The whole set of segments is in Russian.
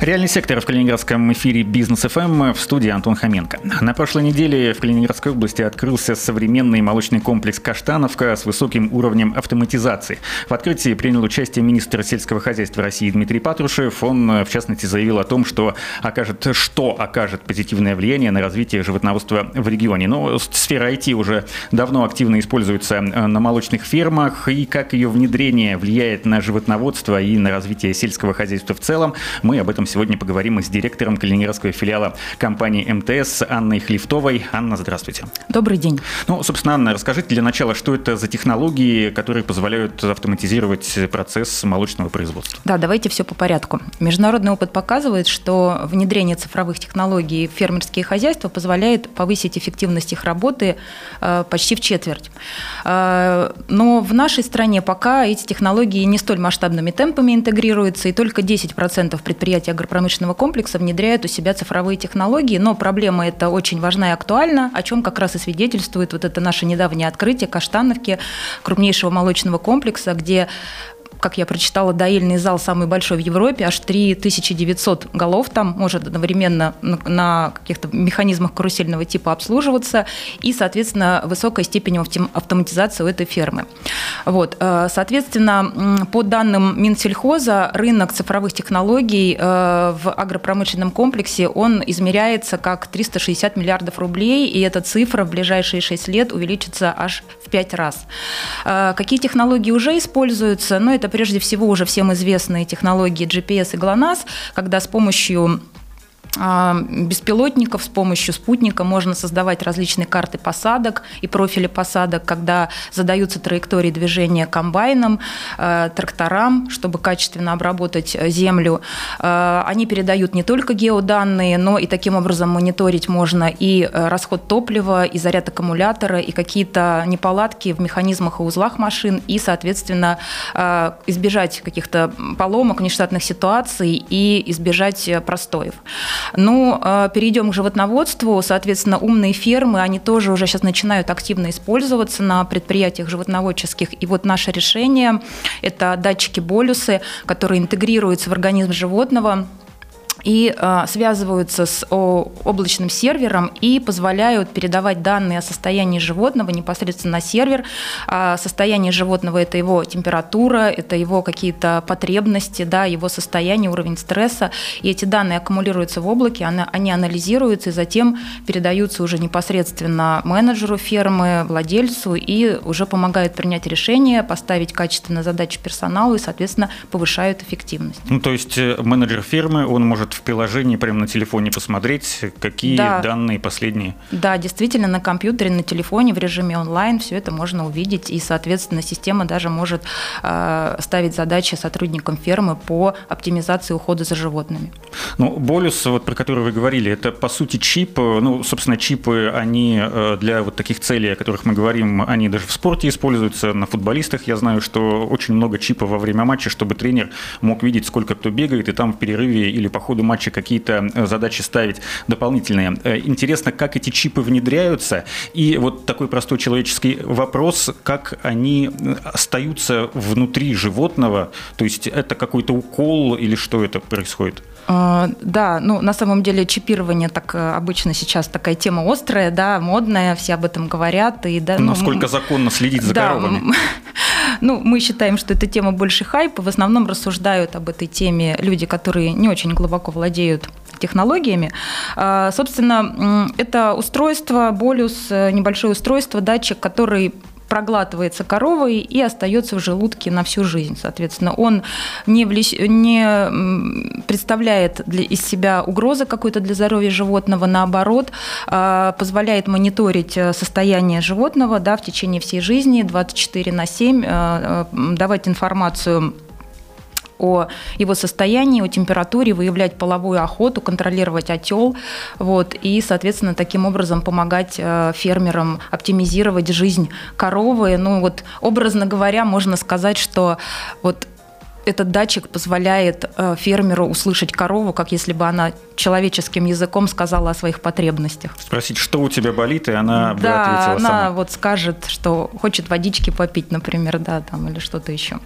Реальный сектор в Калининградском эфире Бизнес ФМ в студии Антон Хоменко. На прошлой неделе в Калининградской области открылся современный молочный комплекс «Каштановка» с высоким уровнем автоматизации. В открытии принял участие министр сельского хозяйства России Дмитрий Патрушев. Он, в частности, заявил о том, что окажет, что окажет позитивное влияние на развитие животноводства в регионе. Но сфера IT уже давно активно используется на молочных фермах, и как ее внедрение влияет на животноводство и на развитие сельского хозяйства в целом, мы об этом сегодня поговорим с директором калининградского филиала компании МТС Анной Хлифтовой. Анна, здравствуйте. Добрый день. Ну, собственно, Анна, расскажите для начала, что это за технологии, которые позволяют автоматизировать процесс молочного производства? Да, давайте все по порядку. Международный опыт показывает, что внедрение цифровых технологий в фермерские хозяйства позволяет повысить эффективность их работы э, почти в четверть. Э, но в нашей стране пока эти технологии не столь масштабными темпами интегрируются, и только 10% предприятий агропромышленного комплекса внедряют у себя цифровые технологии, но проблема эта очень важна и актуальна, о чем как раз и свидетельствует вот это наше недавнее открытие Каштановки, крупнейшего молочного комплекса, где как я прочитала, доильный зал самый большой в Европе, аж 3900 голов там может одновременно на каких-то механизмах карусельного типа обслуживаться, и, соответственно, высокая степень автоматизации у этой фермы. Вот. Э, соответственно, по данным Минсельхоза, рынок цифровых технологий э, в агропромышленном комплексе, он измеряется как 360 миллиардов рублей, и эта цифра в ближайшие 6 лет увеличится аж в 5 раз. Э, какие технологии уже используются? Ну, это это прежде всего уже всем известные технологии GPS и GLONASS, когда с помощью беспилотников с помощью спутника можно создавать различные карты посадок и профили посадок, когда задаются траектории движения комбайном, э, тракторам, чтобы качественно обработать э, землю. Э, они передают не только геоданные, но и таким образом мониторить можно и расход топлива, и заряд аккумулятора, и какие-то неполадки в механизмах и узлах машин, и, соответственно, избежать каких-то поломок, нештатных ситуаций и избежать простоев. Ну, а, перейдем к животноводству. Соответственно, умные фермы, они тоже уже сейчас начинают активно использоваться на предприятиях животноводческих. И вот наше решение – это датчики-болюсы, которые интегрируются в организм животного, и э, связываются с о, облачным сервером и позволяют передавать данные о состоянии животного непосредственно на сервер. А состояние животного – это его температура, это его какие-то потребности, да, его состояние, уровень стресса. И эти данные аккумулируются в облаке, они, они анализируются и затем передаются уже непосредственно менеджеру фермы, владельцу и уже помогают принять решение, поставить качественные задачи персоналу и, соответственно, повышают эффективность. Ну, то есть э, менеджер фермы, он может в приложении прямо на телефоне посмотреть, какие да. данные последние. Да, действительно, на компьютере, на телефоне, в режиме онлайн все это можно увидеть, и, соответственно, система даже может э, ставить задачи сотрудникам фермы по оптимизации ухода за животными. Ну, болюс, вот про который вы говорили, это, по сути, чип. Ну, собственно, чипы, они э, для вот таких целей, о которых мы говорим, они даже в спорте используются, на футболистах. Я знаю, что очень много чипов во время матча, чтобы тренер мог видеть, сколько кто бегает, и там в перерыве или по ходу матча какие-то э, задачи ставить дополнительные. Э, интересно, как эти чипы внедряются, и вот такой простой человеческий вопрос, как они э, остаются внутри животного, то есть это какой-то укол или что это происходит? А, да, ну на самом деле чипирование так обычно сейчас такая тема острая, да, модная, все об этом говорят. И, да, ну, Насколько ну, законно следить за да, коровами? Ну, мы считаем, что эта тема больше хайпа. В основном рассуждают об этой теме люди, которые не очень глубоко владеют технологиями. А, собственно, это устройство, болюс, э, небольшое устройство, датчик, который проглатывается коровой и остается в желудке на всю жизнь. Соответственно, он не, влещ... не представляет для... из себя угрозы какой-то для здоровья животного, наоборот, а, позволяет мониторить э, состояние животного да, в течение всей жизни 24 на 7, э, э, давать информацию о его состоянии, о температуре, выявлять половую охоту, контролировать отел, вот, и, соответственно, таким образом помогать э, фермерам оптимизировать жизнь коровы. Ну вот, образно говоря, можно сказать, что вот этот датчик позволяет э, фермеру услышать корову, как если бы она человеческим языком сказала о своих потребностях. Спросить, что у тебя болит, и она да, бы ответила она сама. вот скажет, что хочет водички попить, например, да, там или что-то еще.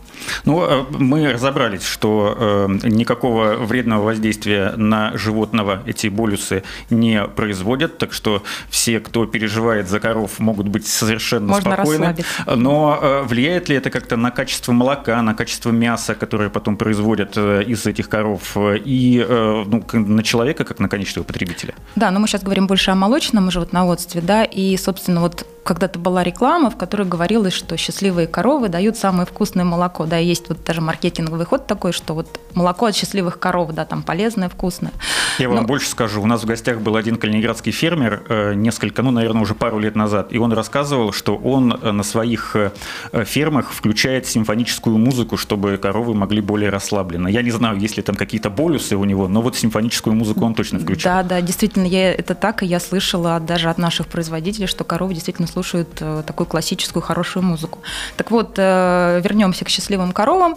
Ну, э, мы разобрались, что э, никакого вредного воздействия на животного эти болюсы не производят, так что все, кто переживает за коров, могут быть совершенно Можно спокойны. расслабиться. Но э, влияет ли это как-то на качество молока, на качество мяса, которое потом производят э, из этих коров, э, и э, ну, на человека, как на конечного потребителя? Да, но мы сейчас говорим больше о молочном животноводстве, да, и, собственно, вот когда-то была реклама, в которой говорилось, что счастливые коровы дают самое вкусное молоко, да, и есть вот даже маркетинговый ход такой, что вот молоко от счастливых коров, да, там полезное, вкусное. Я вам Но- больше скажу. У нас в гостях был один калининградский фермер э, несколько, ну, наверное, уже пару лет назад. И он рассказывал, что он э, на своих э, фермах включает симфоническую музыку, чтобы коровы могли более расслабленно. Я не знаю, есть ли там какие-то болюсы у него, но вот симфоническую музыку он точно включает. Да, да, действительно, я, это так, и я слышала даже от наших производителей, что коровы действительно слушают э, такую классическую хорошую музыку. Так вот, э, вернемся к счастливым коровам.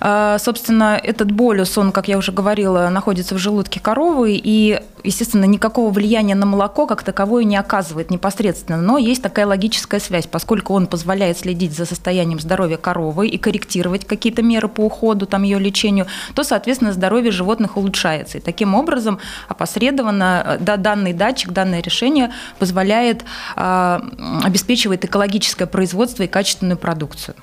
Э, собственно, этот болюс, он, как я уже говорила, находится в желудке коровы, и, естественно, никакого влияния на молоко как таковое не оказывает непосредственно, но есть такая логическая связь, поскольку он позволяет следить за состоянием здоровья коровы и корректировать какие-то меры по уходу, там, ее лечению, то, соответственно, здоровье животных улучшается. И таким образом опосредованно э, да, данный датчик, данное решение позволяет э, обеспечивает экологическое производство и качественную продукцию.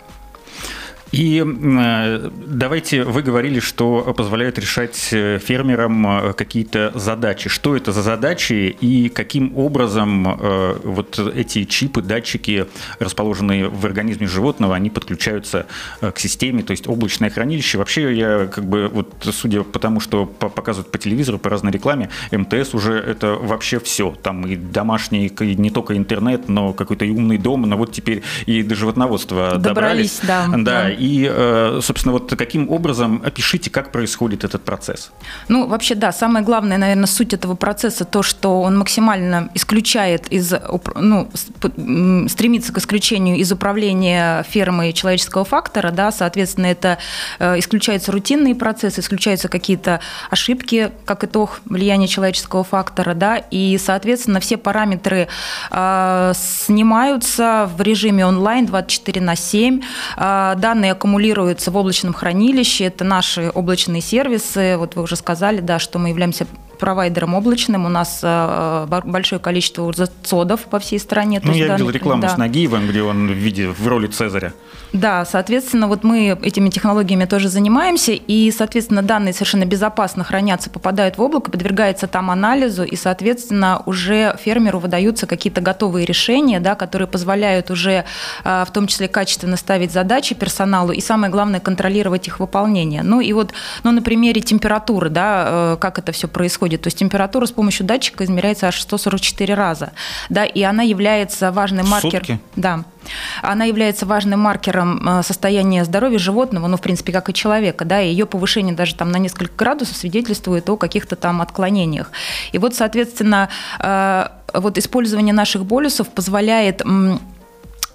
И э, давайте, вы говорили, что позволяет решать э, фермерам э, какие-то задачи. Что это за задачи и каким образом вот эти чипы, датчики, расположенные в организме животного, они подключаются к системе, то есть облачное хранилище. Вообще я как бы вот судя по тому, что по- показывают по телевизору, по разной рекламе, МТС уже это вообще все. Там и домашний, и не только интернет, но какой-то и умный дом, но вот теперь и до животноводства Добрались, да, Да, да. И, э, собственно, вот каким образом, опишите, как происходит этот процесс. Ну, вообще, да, самое главное, наверное, суть этого процесса то, что он максимально исключает из, ну, стремится к исключению из управления фермой человеческого фактора, да, соответственно, это э, исключаются рутинные процессы, исключаются какие-то ошибки, как итог влияния человеческого фактора, да, и, соответственно, все параметры э, снимаются в режиме онлайн 24 на 7, Э, данные аккумулируются в облачном хранилище, это наши облачные сервисы, вот вы уже сказали, да, что мы являемся провайдером облачным, у нас э, бо- большое количество цодов по всей стране. Ну, я видел данных- рекламу да. с Нагиевым, где он в виде, в роли Цезаря. Да, соответственно, вот мы этими технологиями тоже занимаемся, и, соответственно, данные совершенно безопасно хранятся, попадают в облако, подвергаются там анализу, и, соответственно, уже фермеру выдаются какие-то готовые решения, да, которые позволяют уже а, в том числе качественно ставить задачи персоналу, и самое главное, контролировать их выполнение. Ну и вот, ну, на примере температуры, да, э, как это все происходит. То есть температура с помощью датчика измеряется аж 144 раза, да, и она является важным маркером. сутки? Да. Она является важным маркером э, состояния здоровья животного, ну, в принципе, как и человека, да, и ее повышение даже там на несколько градусов свидетельствует о каких-то там отклонениях. И вот, соответственно, э, вот использование наших болюсов позволяет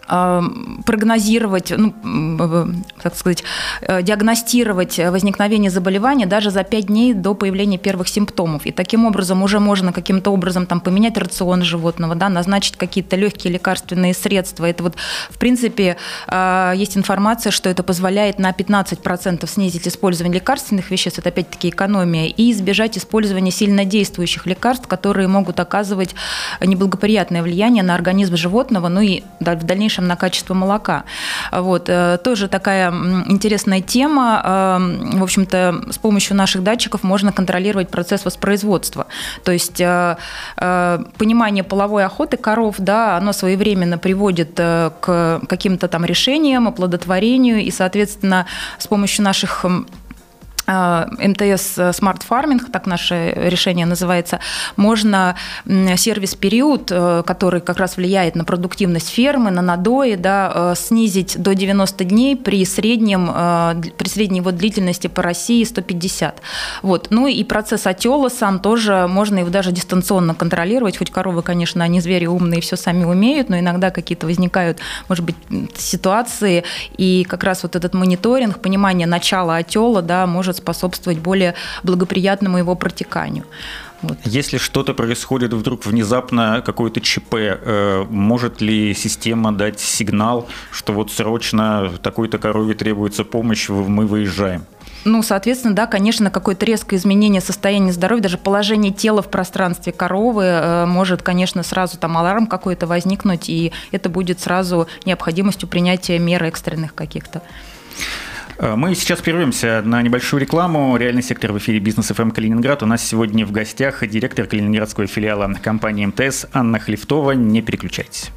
прогнозировать, ну, э, так сказать, э, диагностировать возникновение заболевания даже за 5 дней до появления первых симптомов. И таким образом уже можно каким-то образом там, поменять рацион животного, да, назначить какие-то легкие лекарственные средства. Это вот, в принципе, э, есть информация, что это позволяет на 15% снизить использование лекарственных веществ, это опять-таки экономия, и избежать использования сильнодействующих лекарств, которые могут оказывать неблагоприятное влияние на организм животного, ну и в дальнейшем на качество молока. Вот. э, Тоже такая интересная тема. Э, В общем-то, с помощью наших датчиков можно контролировать процесс воспроизводства. То есть э, э, понимание половой охоты коров, да, оно своевременно приводит к каким-то там решениям, оплодотворению, и, соответственно, с помощью наших МТС Smart Farming, так наше решение называется, можно сервис-период, э, который как раз влияет на продуктивность фермы, на надои, да, э, снизить до 90 дней при, среднем, э, при средней его длительности по России 150. Вот. Ну и процесс отела сам тоже можно его даже дистанционно контролировать, хоть коровы, конечно, они звери умные, все сами умеют, но иногда какие-то возникают, может быть, ситуации, и как раз вот этот мониторинг, понимание начала отела, да, может способствовать более благоприятному его протеканию. Вот. Если что-то происходит вдруг внезапно, какое-то ЧП, э, может ли система дать сигнал, что вот срочно такой-то корове требуется помощь, мы выезжаем? Ну, соответственно, да, конечно, какое-то резкое изменение состояния здоровья, даже положение тела в пространстве коровы э, может, конечно, сразу там аларм какой-то возникнуть, и это будет сразу необходимостью принятия мер экстренных каких-то. Э, мы сейчас прервемся на небольшую рекламу. Реальный сектор в эфире Бизнес ФМ Калининград. У нас сегодня в гостях директор калининградского филиала компании МТС Анна Хлифтова. Не переключайтесь.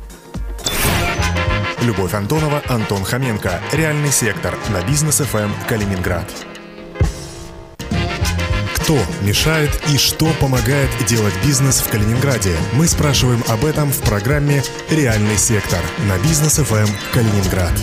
Любовь Антонова, Антон Хоменко. Реальный сектор на Бизнес ФМ Калининград. Кто мешает и что помогает делать бизнес в Калининграде? Мы спрашиваем об этом в программе «Реальный сектор» на Бизнес ФМ Калининград.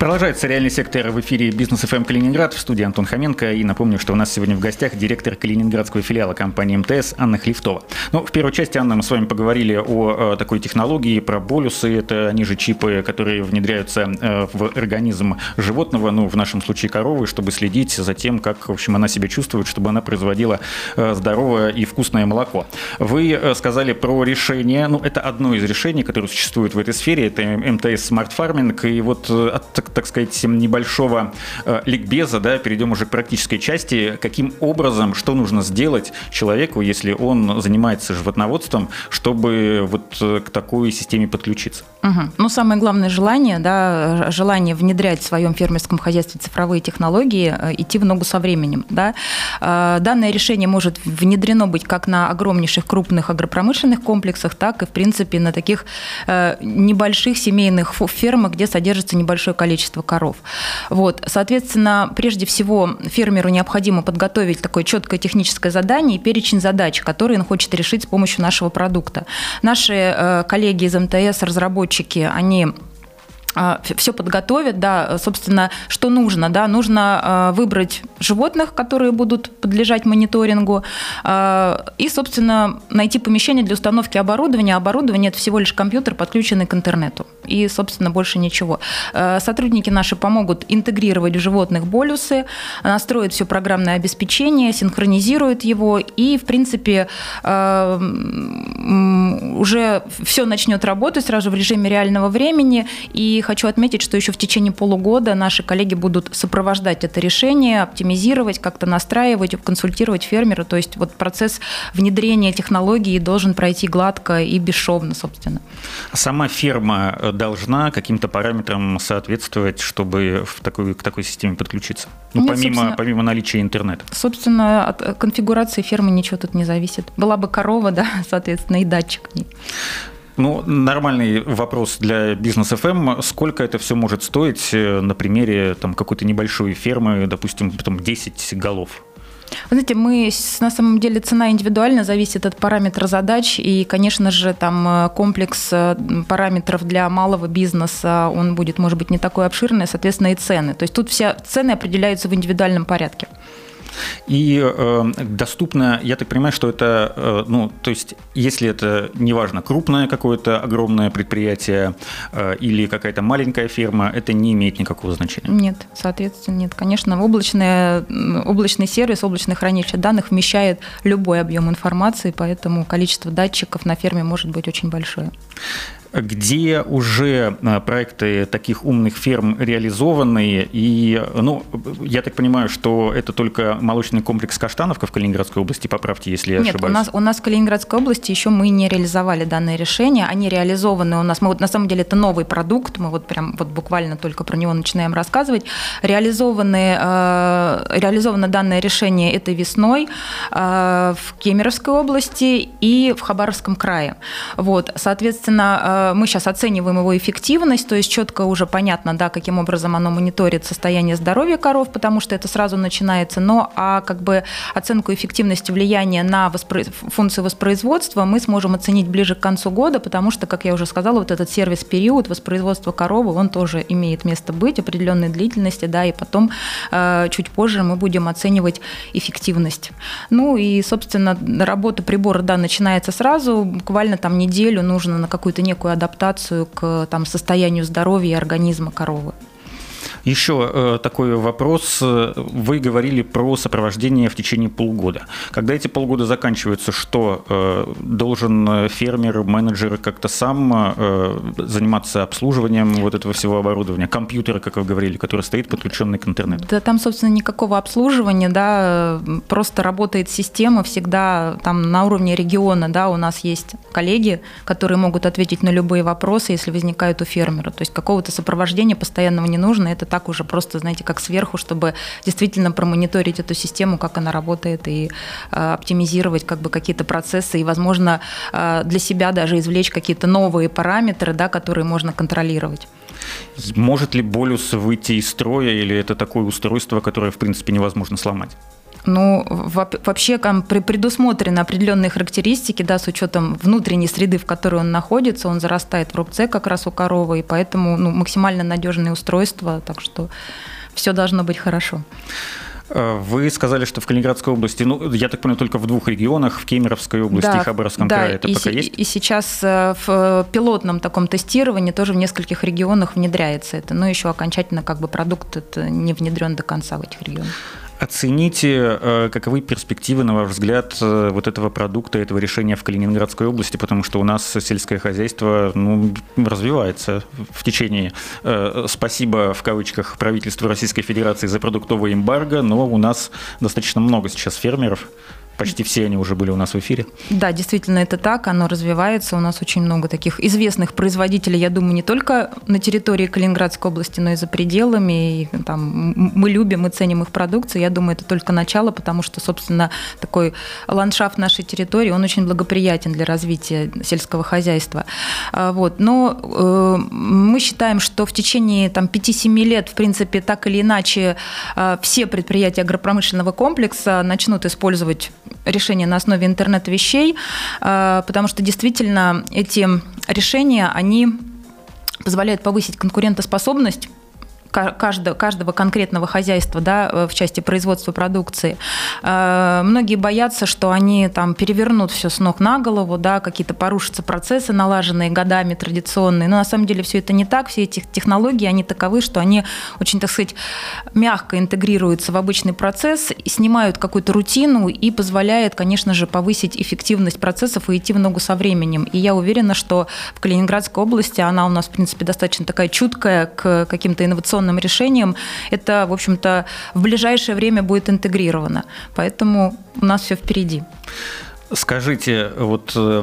Продолжается реальный сектор в эфире Бизнес ФМ Калининград в студии Антон Хоменко. И напомню, что у нас сегодня в гостях директор калининградского филиала компании МТС Анна Хлифтова. Ну, в первой части, Анна, мы с вами поговорили о, о такой технологии, про болюсы. Это они же чипы, которые внедряются э, в организм животного, ну, в нашем случае коровы, чтобы следить за тем, как, в общем, она себя чувствует, чтобы она производила э, здоровое и вкусное молоко. Вы э, сказали про решение, ну, это одно из решений, которое существует в этой сфере, это МТС Smart Farming. И вот от так сказать, небольшого э, ликбеза, да, перейдем уже к практической части. Каким образом, что нужно сделать человеку, если он занимается животноводством, чтобы вот э, к такой системе подключиться? Угу. Ну, самое главное желание, да, желание внедрять в своем фермерском хозяйстве цифровые технологии, э, идти в ногу со временем. Да. Данное решение может внедрено быть как на огромнейших крупных агропромышленных комплексах, так и, в принципе, на таких небольших семейных фермах, где содержится небольшое количество количество коров. Вот. Соответственно, прежде всего фермеру необходимо подготовить такое четкое техническое задание и перечень задач, которые он хочет решить с помощью нашего продукта. Наши э, коллеги из МТС, разработчики, они все подготовят, да, собственно, что нужно, да, нужно а, выбрать животных, которые будут подлежать мониторингу, а, и, собственно, найти помещение для установки оборудования. Оборудование – это всего лишь компьютер, подключенный к интернету, и, собственно, больше ничего. Сотрудники наши помогут интегрировать в животных болюсы, настроить все программное обеспечение, синхронизируют его, и, в принципе, уже все начнет работать сразу в режиме реального времени, и хочу отметить, что еще в течение полугода наши коллеги будут сопровождать это решение, оптимизировать, как-то настраивать, консультировать фермера. То есть вот процесс внедрения технологии должен пройти гладко и бесшовно, собственно. Сама ферма должна каким-то параметрам соответствовать, чтобы в такой, к такой системе подключиться? Ну, Нет, помимо, помимо наличия интернета. Собственно, от э, конфигурации фермы ничего тут не зависит. Была бы корова, да, соответственно, и датчик к ней. Ну, нормальный вопрос для бизнес FM. Эм. Сколько это все может стоить э, на примере там, какой-то небольшой фермы, допустим, там 10 голов? Вы знаете, мы на самом деле цена индивидуально зависит от параметра задач, и, конечно же, там э, комплекс э, параметров для малого бизнеса, он будет, может быть, не такой обширный, соответственно, и цены. То есть тут все цены определяются в индивидуальном порядке. И э, доступно, я так понимаю, что это, э, ну, то есть, если это, неважно, крупное какое-то огромное предприятие э, или какая-то маленькая фирма, это не имеет никакого значения? Нет, соответственно, нет. Конечно, облачное, облачный сервис, облачное хранилище данных вмещает любой объем информации, поэтому количество датчиков на ферме может быть очень большое где уже э, проекты таких умных ферм реализованы. И, ну, я так понимаю, что это только молочный комплекс Каштановка в Калининградской области, поправьте, если я Нет, ошибаюсь. У нас, у нас в Калининградской области еще мы не реализовали данные решения. Они реализованы у нас. Мы вот на самом деле это новый продукт, мы вот прям вот буквально только про него начинаем рассказывать. Реализованы, э, реализовано данное решение этой весной э, в Кемеровской области и в Хабаровском крае. Вот, соответственно, э, мы сейчас оцениваем его эффективность, то есть четко уже понятно, да, каким образом оно мониторит состояние здоровья коров, потому что это сразу начинается, но а как бы оценку эффективности влияния на воспро... функции воспроизводства мы сможем оценить ближе к концу года, потому что, как я уже сказала, вот этот сервис-период воспроизводства коровы, он тоже имеет место быть определенной длительности, да, и потом э, чуть позже мы будем оценивать эффективность. Ну и, собственно, работа прибора, да, начинается сразу, буквально там неделю нужно на какую-то некую адаптацию к там, состоянию здоровья и организма коровы. Еще э, такой вопрос. Вы говорили про сопровождение в течение полугода. Когда эти полгода заканчиваются, что э, должен фермер, менеджер как-то сам э, заниматься обслуживанием вот этого всего оборудования, компьютера, как вы говорили, который стоит подключенный к интернету? Да, там, собственно, никакого обслуживания, да, просто работает система всегда там на уровне региона, да, у нас есть коллеги, которые могут ответить на любые вопросы, если возникают у фермера. То есть какого-то сопровождения постоянного не нужно, это так уже просто, знаете, как сверху, чтобы действительно промониторить эту систему, как она работает, и э, оптимизировать как бы какие-то процессы, и, возможно, э, для себя даже извлечь какие-то новые параметры, да, которые можно контролировать. Может ли болюс выйти из строя, или это такое устройство, которое, в принципе, невозможно сломать? Ну, вообще предусмотрены определенные характеристики, да, с учетом внутренней среды, в которой он находится, он зарастает в рубце как раз у коровы, и поэтому ну, максимально надежные устройства, так что все должно быть хорошо. Э, вы сказали, что в Калининградской области, ну, я так понимаю, только в двух регионах, в Кемеровской области да, и Хабаровском да, крае. Это и пока с, есть? И сейчас э, в пилотном таком тестировании тоже в нескольких регионах внедряется это, но еще окончательно как бы продукт не внедрен до конца в этих регионах. Оцените, э, каковы перспективы, на ваш взгляд, э, вот этого продукта, этого решения в Калининградской области, потому что у нас сельское хозяйство ну, развивается в течение, э, спасибо в кавычках, правительству Российской Федерации за продуктовый эмбарго, но у нас достаточно много сейчас фермеров, Почти все они уже были у нас в эфире. Да, действительно, это так, оно развивается. У нас очень много таких известных производителей, я думаю, не только на территории Калининградской области, но и за пределами. И, там, мы любим и ценим их продукцию. Я думаю, это только начало, потому что, собственно, такой ландшафт нашей территории, он очень благоприятен для развития сельского хозяйства. А, вот. Но э, мы считаем, что в течение там, 5-7 лет, в принципе, так или иначе, э, все предприятия агропромышленного комплекса начнут использовать решения на основе интернета вещей, э, потому что действительно эти решения, они позволяют повысить конкурентоспособность каждого, каждого конкретного хозяйства да, э, в части производства продукции. Э, многие боятся, что они там перевернут все с ног на голову, да, какие-то порушатся процессы, налаженные годами традиционные. Но на самом деле все это не так. Все эти технологии, они таковы, что они очень, так сказать, мягко интегрируются в обычный процесс, снимают какую-то рутину и позволяют, конечно же, повысить эффективность процессов и идти в ногу со временем. И я уверена, что в Калининградской области она у нас, в принципе, достаточно такая чуткая к каким-то инновационным инновационным решением, это, в общем-то, в ближайшее время будет интегрировано. Поэтому у нас все впереди. Скажите, вот э,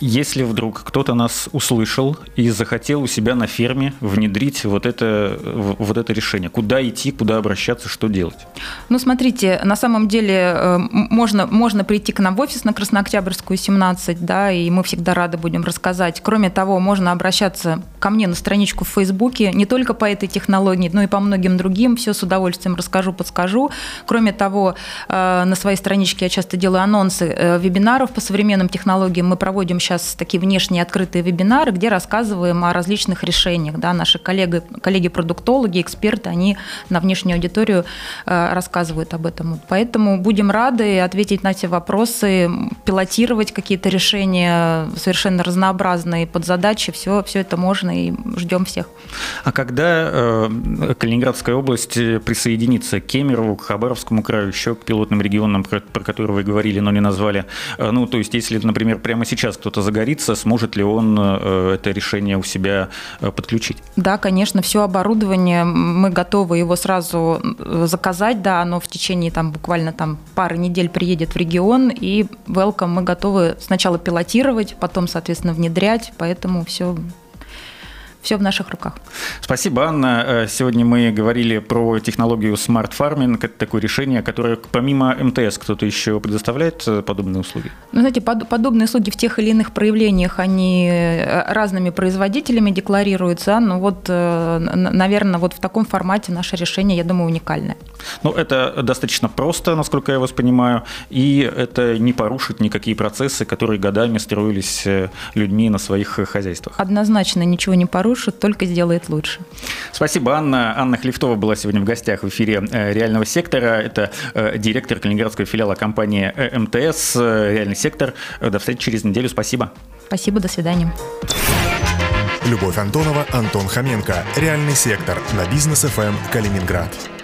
если вдруг кто-то нас услышал и захотел у себя на ферме внедрить вот это, вот это решение, куда идти, куда обращаться, что делать? Ну, смотрите, на самом деле э, можно, можно прийти к нам в офис на Краснооктябрьскую, 17, да, и мы всегда рады будем рассказать. Кроме того, можно обращаться ко мне на страничку в Фейсбуке, не только по этой технологии, но и по многим другим. Все с удовольствием расскажу, подскажу. Кроме того, э, на своей страничке я часто делаю анонсы вебинаров по современным технологиям. Мы проводим сейчас такие внешние открытые вебинары, где рассказываем о различных решениях. Да, наши коллеги, коллеги-продуктологи, эксперты, они на внешнюю аудиторию э, рассказывают об этом. Поэтому будем рады ответить на эти вопросы, пилотировать какие-то решения совершенно разнообразные под задачи. Все, все это можно и ждем всех. А когда э, Калининградская область присоединится к Кемерову, к Хабаровскому краю, еще к пилотным регионам, про, про которые вы говорили, но не назвали, Э, ну, то есть, если, например, прямо сейчас кто-то загорится, сможет ли он э, это решение у себя э, подключить? Да, конечно, все оборудование, мы готовы его сразу заказать, да, оно в течение там буквально там пары недель приедет в регион, и welcome мы готовы сначала пилотировать, потом, соответственно, внедрять, поэтому все все в наших руках. Спасибо, Анна. Э, сегодня мы говорили про технологию Smart Farming. Это такое решение, которое помимо МТС кто-то еще предоставляет э, подобные услуги? Ну, знаете, под, подобные услуги в тех или иных проявлениях, они э, разными производителями декларируются. Но вот, наверное, вот в таком формате наше решение, я думаю, уникальное. Ну, это достаточно просто, насколько я вас понимаю, и это не порушит никакие процессы, которые годами строились людьми на своих хозяйствах. Однозначно ничего не порушит нарушит, только сделает лучше. Спасибо, Анна. Анна Хлифтова была сегодня в гостях в эфире э, «Реального сектора». Это э, директор Калининградского филиала компании э, МТС «Реальный сектор». До встречи через неделю. Спасибо. Спасибо, до свидания. Любовь Антонова, Антон Хоменко. Реальный сектор на бизнес ФМ Калининград.